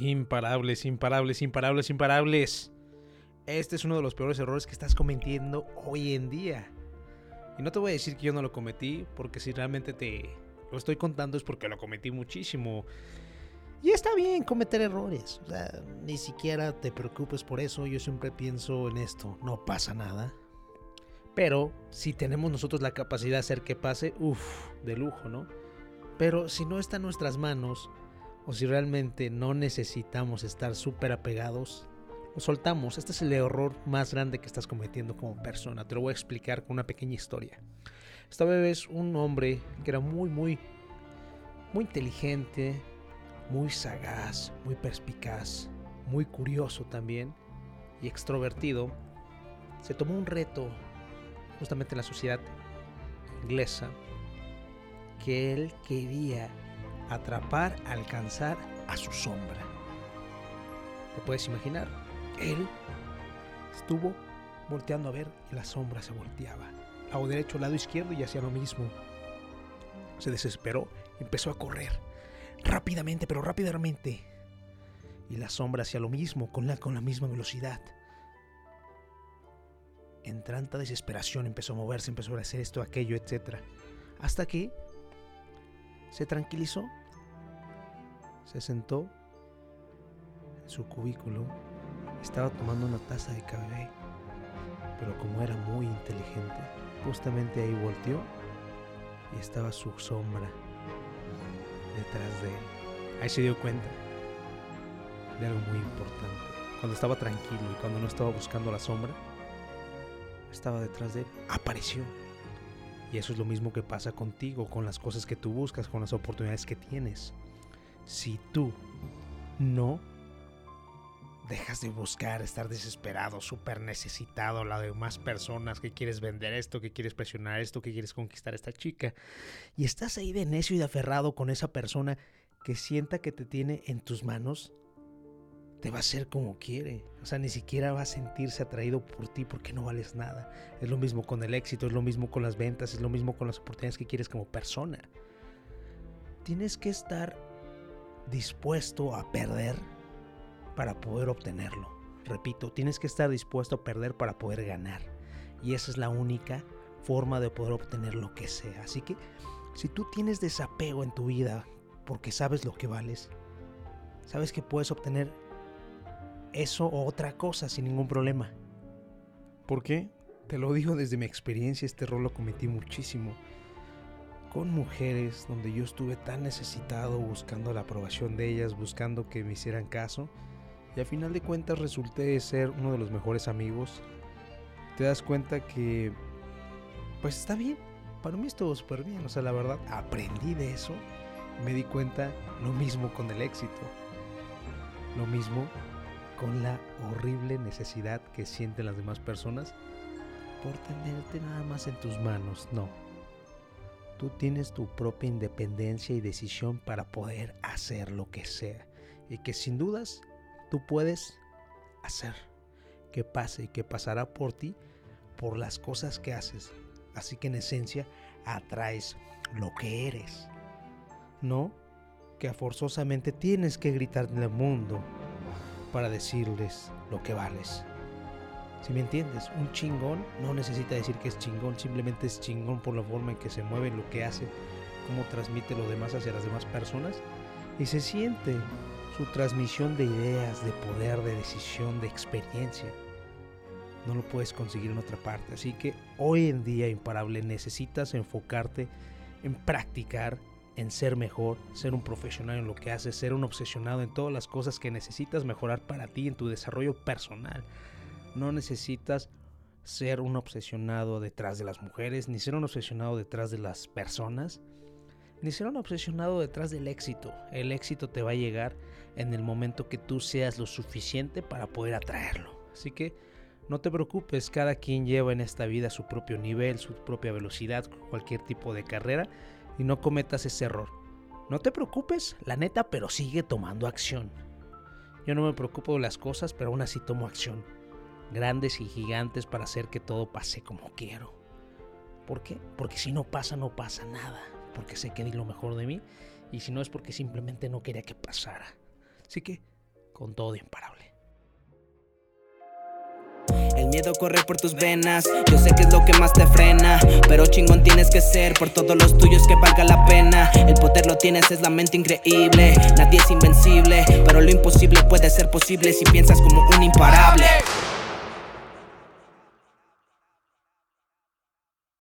Imparables, imparables, imparables, imparables. Este es uno de los peores errores que estás cometiendo hoy en día. Y no te voy a decir que yo no lo cometí, porque si realmente te lo estoy contando es porque lo cometí muchísimo. Y está bien cometer errores. O sea, ni siquiera te preocupes por eso. Yo siempre pienso en esto. No pasa nada. Pero si tenemos nosotros la capacidad de hacer que pase, uff, de lujo, ¿no? Pero si no está en nuestras manos, o si realmente no necesitamos estar súper apegados, lo soltamos. Este es el error más grande que estás cometiendo como persona. Te lo voy a explicar con una pequeña historia. Esta vez un hombre que era muy, muy, muy inteligente, muy sagaz, muy perspicaz, muy curioso también y extrovertido, se tomó un reto justamente en la sociedad inglesa que él quería atrapar, alcanzar a su sombra. ¿Te puedes imaginar? Él estuvo volteando a ver y la sombra se volteaba. Lado derecho, lado izquierdo y hacía lo mismo. Se desesperó, empezó a correr. Rápidamente, pero rápidamente. Y la sombra hacía lo mismo, con la, con la misma velocidad. En tanta desesperación empezó a moverse, empezó a hacer esto, aquello, etc. Hasta que se tranquilizó se sentó en su cubículo. Estaba tomando una taza de café, pero como era muy inteligente, justamente ahí volteó y estaba su sombra detrás de él. Ahí se dio cuenta de algo muy importante. Cuando estaba tranquilo y cuando no estaba buscando la sombra, estaba detrás de él. Apareció. Y eso es lo mismo que pasa contigo, con las cosas que tú buscas, con las oportunidades que tienes si tú no dejas de buscar, estar desesperado, súper necesitado, la de más personas, que quieres vender esto, que quieres presionar esto, que quieres conquistar a esta chica, y estás ahí de necio y de aferrado con esa persona que sienta que te tiene en tus manos, te va a hacer como quiere. O sea, ni siquiera va a sentirse atraído por ti porque no vales nada. Es lo mismo con el éxito, es lo mismo con las ventas, es lo mismo con las oportunidades que quieres como persona. Tienes que estar dispuesto a perder para poder obtenerlo. Repito, tienes que estar dispuesto a perder para poder ganar. Y esa es la única forma de poder obtener lo que sea. Así que si tú tienes desapego en tu vida porque sabes lo que vales, sabes que puedes obtener eso o otra cosa sin ningún problema. ¿Por qué? Te lo digo desde mi experiencia, este rol lo cometí muchísimo con mujeres donde yo estuve tan necesitado buscando la aprobación de ellas, buscando que me hicieran caso. Y a final de cuentas resulté ser uno de los mejores amigos. Te das cuenta que, pues está bien. Para mí estuvo súper bien. O sea, la verdad, aprendí de eso. Me di cuenta lo mismo con el éxito. Lo mismo con la horrible necesidad que sienten las demás personas por tenerte nada más en tus manos. No, Tú tienes tu propia independencia y decisión para poder hacer lo que sea. Y que sin dudas tú puedes hacer que pase y que pasará por ti por las cosas que haces. Así que en esencia atraes lo que eres. No que forzosamente tienes que gritar en el mundo para decirles lo que vales. Si me entiendes, un chingón no necesita decir que es chingón, simplemente es chingón por la forma en que se mueve, lo que hace, cómo transmite lo demás hacia las demás personas y se siente su transmisión de ideas, de poder, de decisión, de experiencia. No lo puedes conseguir en otra parte. Así que hoy en día, imparable, necesitas enfocarte en practicar, en ser mejor, ser un profesional en lo que haces, ser un obsesionado en todas las cosas que necesitas mejorar para ti, en tu desarrollo personal. No necesitas ser un obsesionado detrás de las mujeres, ni ser un obsesionado detrás de las personas, ni ser un obsesionado detrás del éxito. El éxito te va a llegar en el momento que tú seas lo suficiente para poder atraerlo. Así que no te preocupes, cada quien lleva en esta vida su propio nivel, su propia velocidad, cualquier tipo de carrera, y no cometas ese error. No te preocupes, la neta, pero sigue tomando acción. Yo no me preocupo de las cosas, pero aún así tomo acción grandes y gigantes para hacer que todo pase como quiero. ¿Por qué? Porque si no pasa, no pasa nada. Porque sé que di lo mejor de mí. Y si no es porque simplemente no quería que pasara. Así que con todo imparable. El miedo corre por tus venas, yo sé que es lo que más te frena, pero chingón tienes que ser por todos los tuyos que valga la pena. El poder lo tienes, es la mente increíble, nadie es invencible, pero lo imposible puede ser posible si piensas como un imparable.